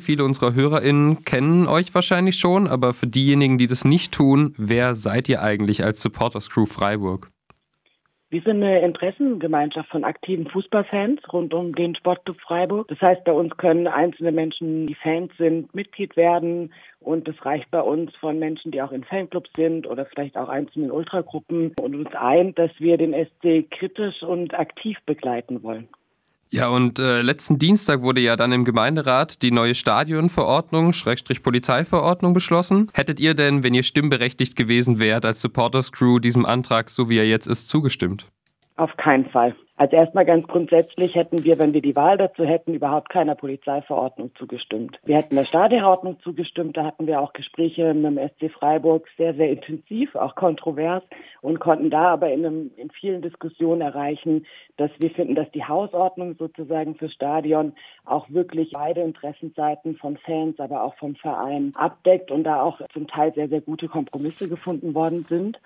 Viele unserer HörerInnen kennen euch wahrscheinlich schon, aber für diejenigen, die das nicht tun, wer seid ihr eigentlich als Supporters Crew Freiburg? Wir sind eine Interessengemeinschaft von aktiven Fußballfans rund um den Sportclub Freiburg. Das heißt, bei uns können einzelne Menschen, die Fans sind, Mitglied werden. Und es reicht bei uns von Menschen, die auch in Fanclubs sind oder vielleicht auch einzelnen Ultragruppen und uns ein, dass wir den SC kritisch und aktiv begleiten wollen. Ja, und äh, letzten Dienstag wurde ja dann im Gemeinderat die neue Stadionverordnung, Schrägstrich Polizeiverordnung beschlossen. Hättet ihr denn, wenn ihr stimmberechtigt gewesen wärt, als Supporters Crew diesem Antrag, so wie er jetzt ist, zugestimmt? Auf keinen Fall. Also erstmal ganz grundsätzlich hätten wir, wenn wir die Wahl dazu hätten, überhaupt keiner Polizeiverordnung zugestimmt. Wir hätten der Stadionordnung zugestimmt, da hatten wir auch Gespräche mit dem SC Freiburg sehr, sehr intensiv, auch kontrovers und konnten da aber in, einem, in vielen Diskussionen erreichen, dass wir finden, dass die Hausordnung sozusagen fürs Stadion auch wirklich beide Interessenseiten von Fans, aber auch vom Verein abdeckt und da auch zum Teil sehr, sehr gute Kompromisse gefunden worden sind.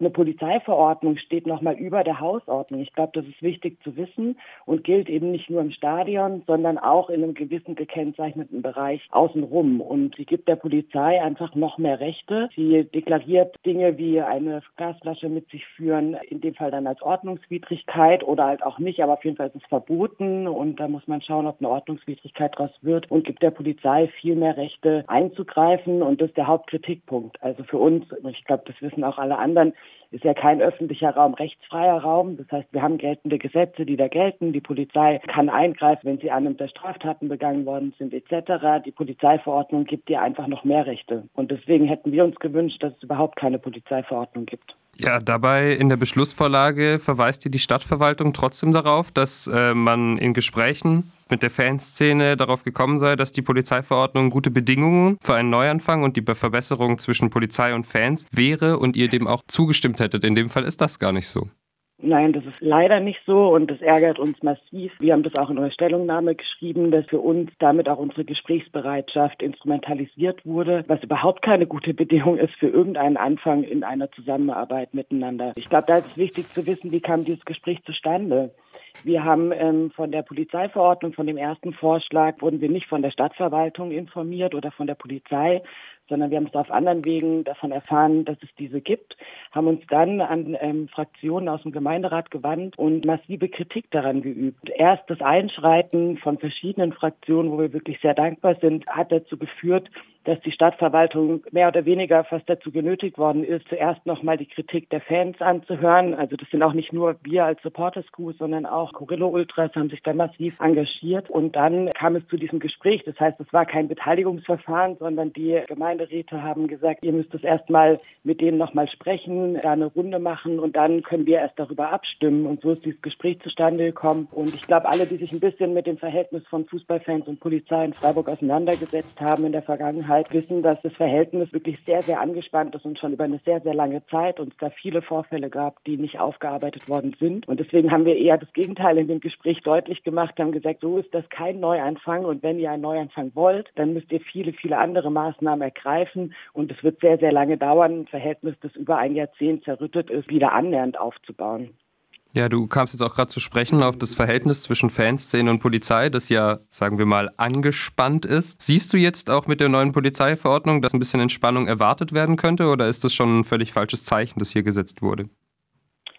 Eine Polizeiverordnung steht nochmal über der Hausordnung. Ich glaube, das ist wichtig wichtig zu wissen und gilt eben nicht nur im Stadion, sondern auch in einem gewissen gekennzeichneten Bereich außenrum. Und sie gibt der Polizei einfach noch mehr Rechte. Sie deklariert Dinge wie eine Gasflasche mit sich führen, in dem Fall dann als Ordnungswidrigkeit oder halt auch nicht, aber auf jeden Fall ist es verboten und da muss man schauen, ob eine Ordnungswidrigkeit daraus wird und gibt der Polizei viel mehr Rechte einzugreifen und das ist der Hauptkritikpunkt. Also für uns, ich glaube, das wissen auch alle anderen, ist ja kein öffentlicher Raum rechtsfreier Raum. Das heißt, wir haben geltende Gesetze, die da gelten. Die Polizei kann eingreifen, wenn sie annimmt, dass Straftaten begangen worden sind etc. Die Polizeiverordnung gibt dir einfach noch mehr Rechte. Und deswegen hätten wir uns gewünscht, dass es überhaupt keine Polizeiverordnung gibt. Ja, dabei in der Beschlussvorlage verweist die Stadtverwaltung trotzdem darauf, dass äh, man in Gesprächen mit der Fanszene darauf gekommen sei, dass die Polizeiverordnung gute Bedingungen für einen Neuanfang und die Verbesserung zwischen Polizei und Fans wäre und ihr dem auch zugestimmt hättet. In dem Fall ist das gar nicht so. Nein, das ist leider nicht so und das ärgert uns massiv. Wir haben das auch in unserer Stellungnahme geschrieben, dass für uns damit auch unsere Gesprächsbereitschaft instrumentalisiert wurde, was überhaupt keine gute Bedingung ist für irgendeinen Anfang in einer Zusammenarbeit miteinander. Ich glaube, da ist es wichtig zu wissen, wie kam dieses Gespräch zustande. Wir haben ähm, von der Polizeiverordnung, von dem ersten Vorschlag, wurden wir nicht von der Stadtverwaltung informiert oder von der Polizei, sondern wir haben es auf anderen Wegen davon erfahren, dass es diese gibt, haben uns dann an ähm, Fraktionen aus dem Gemeinderat gewandt und massive Kritik daran geübt. Erst das Einschreiten von verschiedenen Fraktionen, wo wir wirklich sehr dankbar sind, hat dazu geführt, dass die Stadtverwaltung mehr oder weniger fast dazu genötigt worden ist, zuerst nochmal die Kritik der Fans anzuhören. Also das sind auch nicht nur wir als Supporters Crew, sondern auch Corillo Ultras haben sich da massiv engagiert. Und dann kam es zu diesem Gespräch. Das heißt, es war kein Beteiligungsverfahren, sondern die Gemeinderäte haben gesagt, ihr müsst es erstmal mit denen nochmal sprechen, da eine Runde machen und dann können wir erst darüber abstimmen. Und so ist dieses Gespräch zustande gekommen. Und ich glaube, alle, die sich ein bisschen mit dem Verhältnis von Fußballfans und Polizei in Freiburg auseinandergesetzt haben in der Vergangenheit, wissen, dass das Verhältnis wirklich sehr, sehr angespannt ist und schon über eine sehr, sehr lange Zeit und es da viele Vorfälle gab, die nicht aufgearbeitet worden sind. Und deswegen haben wir eher das Gegenteil in dem Gespräch deutlich gemacht, haben gesagt, so ist das kein Neuanfang und wenn ihr einen Neuanfang wollt, dann müsst ihr viele, viele andere Maßnahmen ergreifen und es wird sehr, sehr lange dauern, ein Verhältnis, das über ein Jahrzehnt zerrüttet ist, wieder annähernd aufzubauen. Ja, du kamst jetzt auch gerade zu sprechen auf das Verhältnis zwischen Fanszene und Polizei, das ja, sagen wir mal, angespannt ist. Siehst du jetzt auch mit der neuen Polizeiverordnung, dass ein bisschen Entspannung erwartet werden könnte oder ist das schon ein völlig falsches Zeichen, das hier gesetzt wurde?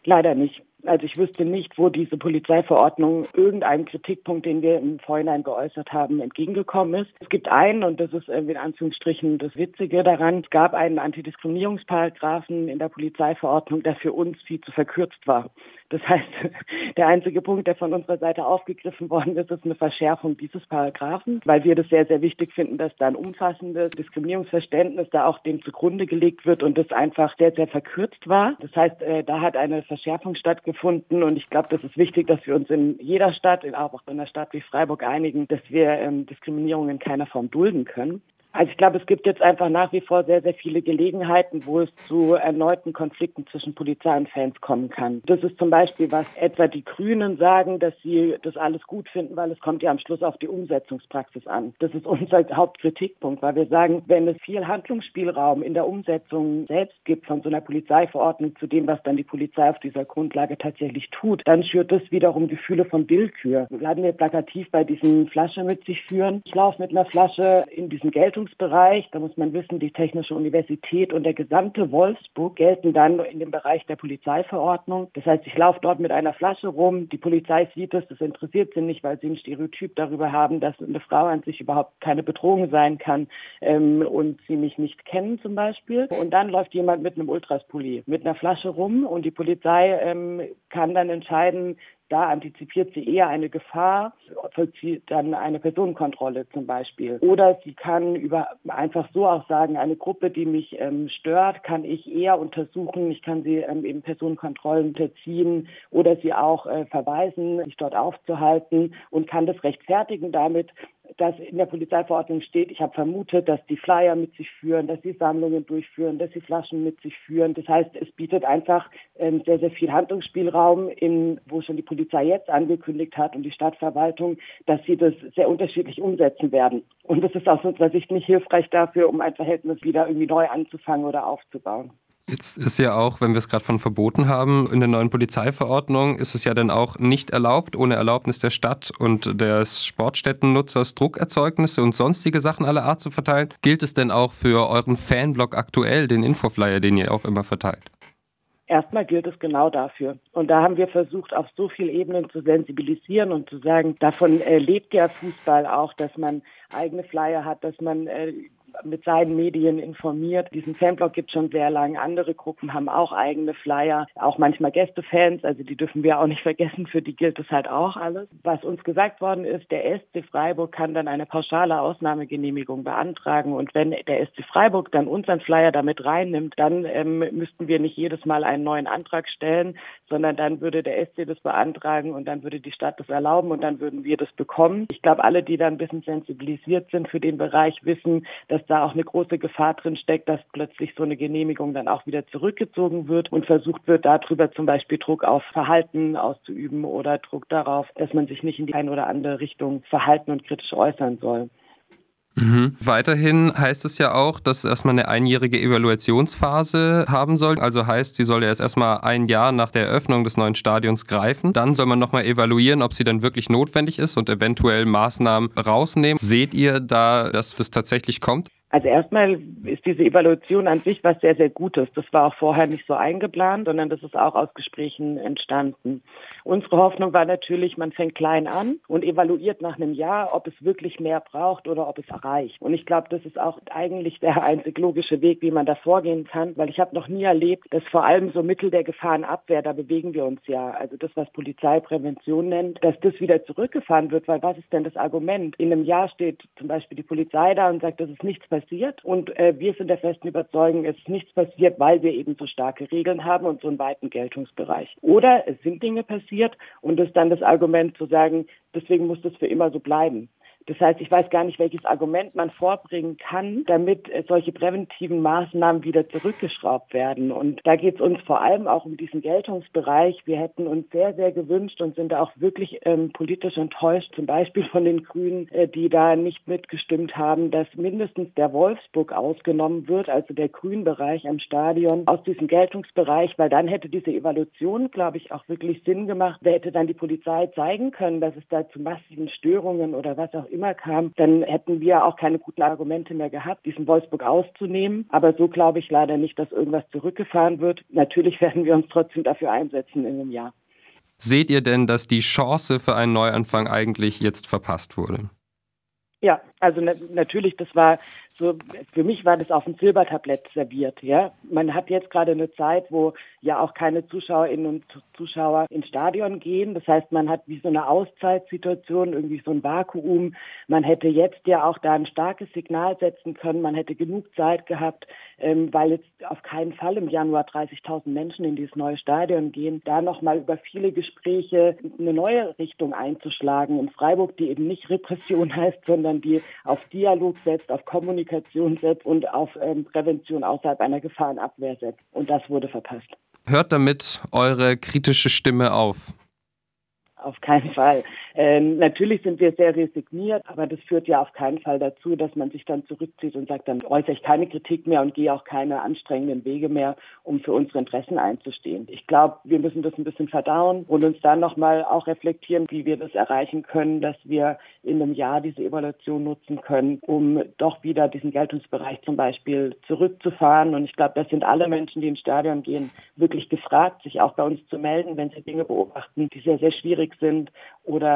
Leider nicht. Also ich wüsste nicht, wo diese Polizeiverordnung irgendeinem Kritikpunkt, den wir im Vorhinein geäußert haben, entgegengekommen ist. Es gibt einen, und das ist in Anführungsstrichen das Witzige daran, es gab einen Antidiskriminierungsparagraphen in der Polizeiverordnung, der für uns viel zu verkürzt war. Das heißt, der einzige Punkt, der von unserer Seite aufgegriffen worden ist, ist eine Verschärfung dieses Paragraphen, weil wir das sehr, sehr wichtig finden, dass da ein umfassendes Diskriminierungsverständnis da auch dem zugrunde gelegt wird und das einfach sehr, sehr verkürzt war. Das heißt, äh, da hat eine Verschärfung stattgefunden und ich glaube, das ist wichtig, dass wir uns in jeder Stadt, auch in einer Stadt wie Freiburg einigen, dass wir ähm, Diskriminierung in keiner Form dulden können. Also ich glaube, es gibt jetzt einfach nach wie vor sehr, sehr viele Gelegenheiten, wo es zu erneuten Konflikten zwischen Polizei und Fans kommen kann. Das ist zum Beispiel, was etwa die Grünen sagen, dass sie das alles gut finden, weil es kommt ja am Schluss auf die Umsetzungspraxis an. Das ist unser Hauptkritikpunkt, weil wir sagen, wenn es viel Handlungsspielraum in der Umsetzung selbst gibt von so einer Polizeiverordnung zu dem, was dann die Polizei auf dieser Grundlage tatsächlich tut, dann schürt das wiederum Gefühle von Willkür. Bleiben wir plakativ bei diesen Flasche mit sich führen. Ich laufe mit einer Flasche in diesen Geltung Forschungsbereich, da muss man wissen, die Technische Universität und der gesamte Wolfsburg gelten dann in dem Bereich der Polizeiverordnung. Das heißt, ich laufe dort mit einer Flasche rum, die Polizei sieht es, das interessiert sie nicht, weil sie ein Stereotyp darüber haben, dass eine Frau an sich überhaupt keine Bedrohung sein kann ähm, und sie mich nicht kennen zum Beispiel. Und dann läuft jemand mit einem Ultraspulli mit einer Flasche rum und die Polizei ähm, kann dann entscheiden, da antizipiert sie eher eine Gefahr, vollzieht dann eine Personenkontrolle zum Beispiel. Oder sie kann über einfach so auch sagen, eine Gruppe, die mich ähm, stört, kann ich eher untersuchen. Ich kann sie ähm, eben Personenkontrollen unterziehen oder sie auch äh, verweisen, sich dort aufzuhalten und kann das rechtfertigen damit, dass in der Polizeiverordnung steht, ich habe vermutet, dass die Flyer mit sich führen, dass sie Sammlungen durchführen, dass sie Flaschen mit sich führen. Das heißt, es bietet einfach ähm, sehr, sehr viel Handlungsspielraum, in, wo schon die Polizei jetzt angekündigt hat und die Stadtverwaltung, dass sie das sehr unterschiedlich umsetzen werden. Und das ist aus unserer Sicht nicht hilfreich dafür, um ein Verhältnis wieder irgendwie neu anzufangen oder aufzubauen. Jetzt ist ja auch, wenn wir es gerade von verboten haben, in der neuen Polizeiverordnung ist es ja dann auch nicht erlaubt, ohne Erlaubnis der Stadt und des Sportstättennutzers Druckerzeugnisse und sonstige Sachen aller Art zu verteilen. Gilt es denn auch für euren Fanblog aktuell, den Infoflyer, den ihr auch immer verteilt? Erstmal gilt es genau dafür. Und da haben wir versucht, auf so vielen Ebenen zu sensibilisieren und zu sagen, davon äh, lebt der Fußball auch, dass man eigene Flyer hat, dass man äh, mit seinen Medien informiert. Diesen Fanblog gibt es schon sehr lange. Andere Gruppen haben auch eigene Flyer, auch manchmal Gästefans, also die dürfen wir auch nicht vergessen, für die gilt das halt auch alles. Was uns gesagt worden ist, der SC Freiburg kann dann eine pauschale Ausnahmegenehmigung beantragen und wenn der SC Freiburg dann unseren Flyer damit reinnimmt, dann ähm, müssten wir nicht jedes Mal einen neuen Antrag stellen, sondern dann würde der SC das beantragen und dann würde die Stadt das erlauben und dann würden wir das bekommen. Ich glaube, alle, die da ein bisschen sensibilisiert sind für den Bereich, wissen, dass da auch eine große Gefahr drin steckt, dass plötzlich so eine Genehmigung dann auch wieder zurückgezogen wird und versucht wird, darüber zum Beispiel Druck auf Verhalten auszuüben oder Druck darauf, dass man sich nicht in die eine oder andere Richtung verhalten und kritisch äußern soll. Mhm. Weiterhin heißt es ja auch, dass erstmal eine einjährige Evaluationsphase haben soll. Also heißt, sie soll ja erst erstmal ein Jahr nach der Eröffnung des neuen Stadions greifen. Dann soll man nochmal evaluieren, ob sie dann wirklich notwendig ist und eventuell Maßnahmen rausnehmen. Seht ihr da, dass das tatsächlich kommt? Also erstmal ist diese Evaluation an sich was sehr, sehr Gutes. Das war auch vorher nicht so eingeplant, sondern das ist auch aus Gesprächen entstanden. Unsere Hoffnung war natürlich, man fängt klein an und evaluiert nach einem Jahr, ob es wirklich mehr braucht oder ob es erreicht. Und ich glaube, das ist auch eigentlich der einzig logische Weg, wie man da vorgehen kann, weil ich habe noch nie erlebt, dass vor allem so Mittel der Gefahrenabwehr, da bewegen wir uns ja, also das, was Polizeiprävention nennt, dass das wieder zurückgefahren wird, weil was ist denn das Argument? In einem Jahr steht zum Beispiel die Polizei da und sagt, das ist nichts passiert passiert. Und äh, wir sind der festen Überzeugung, es ist nichts passiert, weil wir eben so starke Regeln haben und so einen weiten Geltungsbereich. Oder es sind Dinge passiert und es ist dann das Argument zu sagen, deswegen muss das für immer so bleiben. Das heißt, ich weiß gar nicht, welches Argument man vorbringen kann, damit äh, solche präventiven Maßnahmen wieder zurückgeschraubt werden. Und da geht es uns vor allem auch um diesen Geltungsbereich. Wir hätten uns sehr, sehr gewünscht und sind da auch wirklich ähm, politisch enttäuscht, zum Beispiel von den Grünen, äh, die da nicht mitgestimmt haben, dass mindestens der Wolfsburg ausgenommen wird, also der Grünbereich am Stadion, aus diesem Geltungsbereich, weil dann hätte diese Evaluation, glaube ich, auch wirklich Sinn gemacht. Wer hätte dann die Polizei zeigen können, dass es da zu massiven Störungen oder was auch immer kam, dann hätten wir auch keine guten Argumente mehr gehabt, diesen Wolfsburg auszunehmen. Aber so glaube ich leider nicht, dass irgendwas zurückgefahren wird. Natürlich werden wir uns trotzdem dafür einsetzen in einem Jahr. Seht ihr denn, dass die Chance für einen Neuanfang eigentlich jetzt verpasst wurde? Ja, also na natürlich, das war so, für mich war das auf dem Silbertablett serviert, ja. Man hat jetzt gerade eine Zeit, wo ja auch keine Zuschauerinnen und Zuschauer ins Stadion gehen. Das heißt, man hat wie so eine Auszeitsituation, irgendwie so ein Vakuum. Man hätte jetzt ja auch da ein starkes Signal setzen können. Man hätte genug Zeit gehabt, ähm, weil jetzt auf keinen Fall im Januar 30.000 Menschen in dieses neue Stadion gehen, da nochmal über viele Gespräche eine neue Richtung einzuschlagen in Freiburg, die eben nicht Repression heißt, sondern die auf Dialog setzt, auf Kommunikation setzt und auf ähm, Prävention außerhalb einer Gefahrenabwehr setzt. Und das wurde verpasst. Hört damit eure kritische Stimme auf? Auf keinen Fall. Ähm, natürlich sind wir sehr resigniert, aber das führt ja auf keinen Fall dazu, dass man sich dann zurückzieht und sagt, dann äußere ich keine Kritik mehr und gehe auch keine anstrengenden Wege mehr, um für unsere Interessen einzustehen. Ich glaube, wir müssen das ein bisschen verdauen und uns dann nochmal auch reflektieren, wie wir das erreichen können, dass wir in einem Jahr diese Evaluation nutzen können, um doch wieder diesen Geltungsbereich zum Beispiel zurückzufahren. Und ich glaube, das sind alle Menschen, die ins Stadion gehen, wirklich gefragt, sich auch bei uns zu melden, wenn sie Dinge beobachten, die sehr, sehr schwierig sind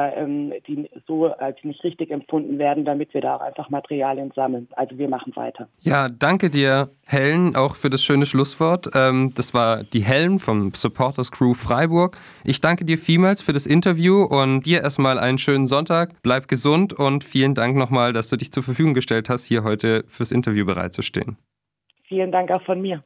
oder ähm, die so als nicht richtig empfunden werden, damit wir da auch einfach Materialien sammeln. Also wir machen weiter. Ja, danke dir, Helen, auch für das schöne Schlusswort. Ähm, das war die Helen vom Supporters Crew Freiburg. Ich danke dir vielmals für das Interview und dir erstmal einen schönen Sonntag. Bleib gesund und vielen Dank nochmal, dass du dich zur Verfügung gestellt hast, hier heute fürs Interview bereitzustehen. Vielen Dank auch von mir.